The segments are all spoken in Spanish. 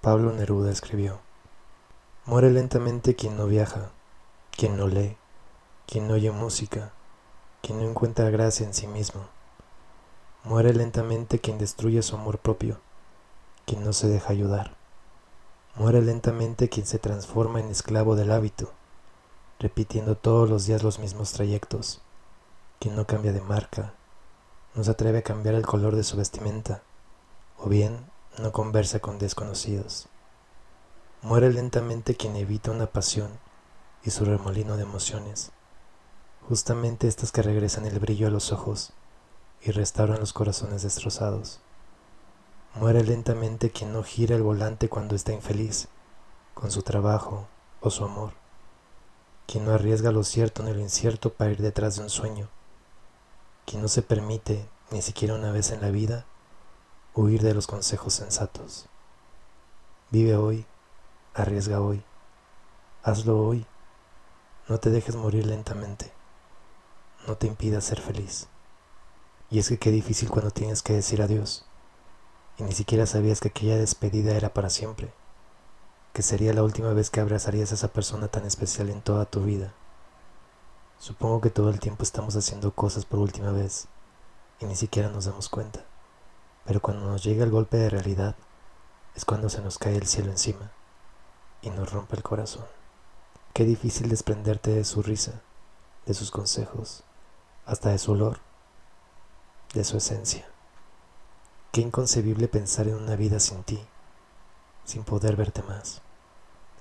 Pablo Neruda escribió, Muere lentamente quien no viaja, quien no lee, quien no oye música, quien no encuentra gracia en sí mismo. Muere lentamente quien destruye su amor propio, quien no se deja ayudar. Muere lentamente quien se transforma en esclavo del hábito, repitiendo todos los días los mismos trayectos, quien no cambia de marca, no se atreve a cambiar el color de su vestimenta, o bien no conversa con desconocidos. Muere lentamente quien evita una pasión y su remolino de emociones, justamente estas que regresan el brillo a los ojos y restauran los corazones destrozados. Muere lentamente quien no gira el volante cuando está infeliz, con su trabajo o su amor, quien no arriesga lo cierto ni lo incierto para ir detrás de un sueño, quien no se permite, ni siquiera una vez en la vida, huir de los consejos sensatos. Vive hoy, arriesga hoy, hazlo hoy, no te dejes morir lentamente, no te impidas ser feliz. Y es que qué difícil cuando tienes que decir adiós y ni siquiera sabías que aquella despedida era para siempre, que sería la última vez que abrazarías a esa persona tan especial en toda tu vida. Supongo que todo el tiempo estamos haciendo cosas por última vez y ni siquiera nos damos cuenta. Pero cuando nos llega el golpe de realidad, es cuando se nos cae el cielo encima y nos rompe el corazón. Qué difícil desprenderte de su risa, de sus consejos, hasta de su olor, de su esencia. Qué inconcebible pensar en una vida sin ti, sin poder verte más.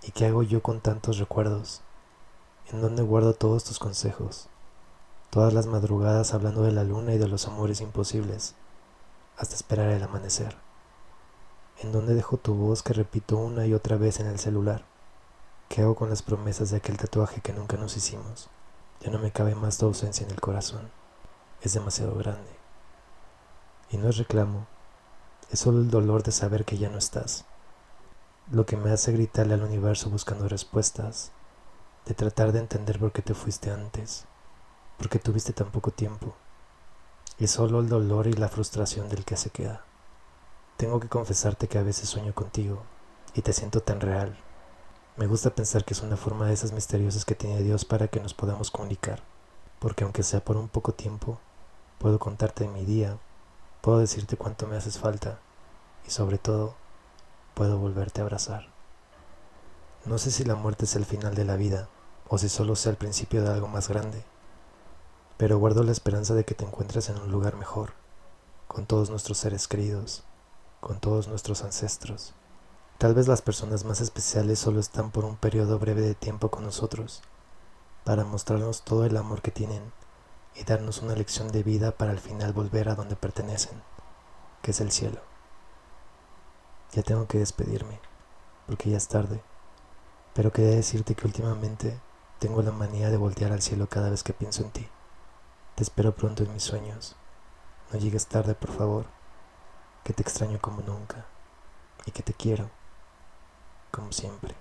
¿Y qué hago yo con tantos recuerdos? ¿En dónde guardo todos tus consejos? Todas las madrugadas hablando de la luna y de los amores imposibles hasta esperar el amanecer. ¿En dónde dejo tu voz que repito una y otra vez en el celular? ¿Qué hago con las promesas de aquel tatuaje que nunca nos hicimos? Ya no me cabe más tu ausencia en el corazón. Es demasiado grande. Y no es reclamo, es solo el dolor de saber que ya no estás. Lo que me hace gritarle al universo buscando respuestas, de tratar de entender por qué te fuiste antes, por qué tuviste tan poco tiempo y solo el dolor y la frustración del que se queda. Tengo que confesarte que a veces sueño contigo y te siento tan real. Me gusta pensar que es una forma de esas misteriosas que tiene Dios para que nos podamos comunicar, porque aunque sea por un poco tiempo, puedo contarte mi día, puedo decirte cuánto me haces falta y sobre todo, puedo volverte a abrazar. No sé si la muerte es el final de la vida o si solo sea el principio de algo más grande pero guardo la esperanza de que te encuentres en un lugar mejor, con todos nuestros seres queridos, con todos nuestros ancestros. Tal vez las personas más especiales solo están por un periodo breve de tiempo con nosotros, para mostrarnos todo el amor que tienen y darnos una lección de vida para al final volver a donde pertenecen, que es el cielo. Ya tengo que despedirme, porque ya es tarde, pero quería decirte que últimamente tengo la manía de voltear al cielo cada vez que pienso en ti. Te espero pronto en mis sueños. No llegues tarde, por favor, que te extraño como nunca y que te quiero, como siempre.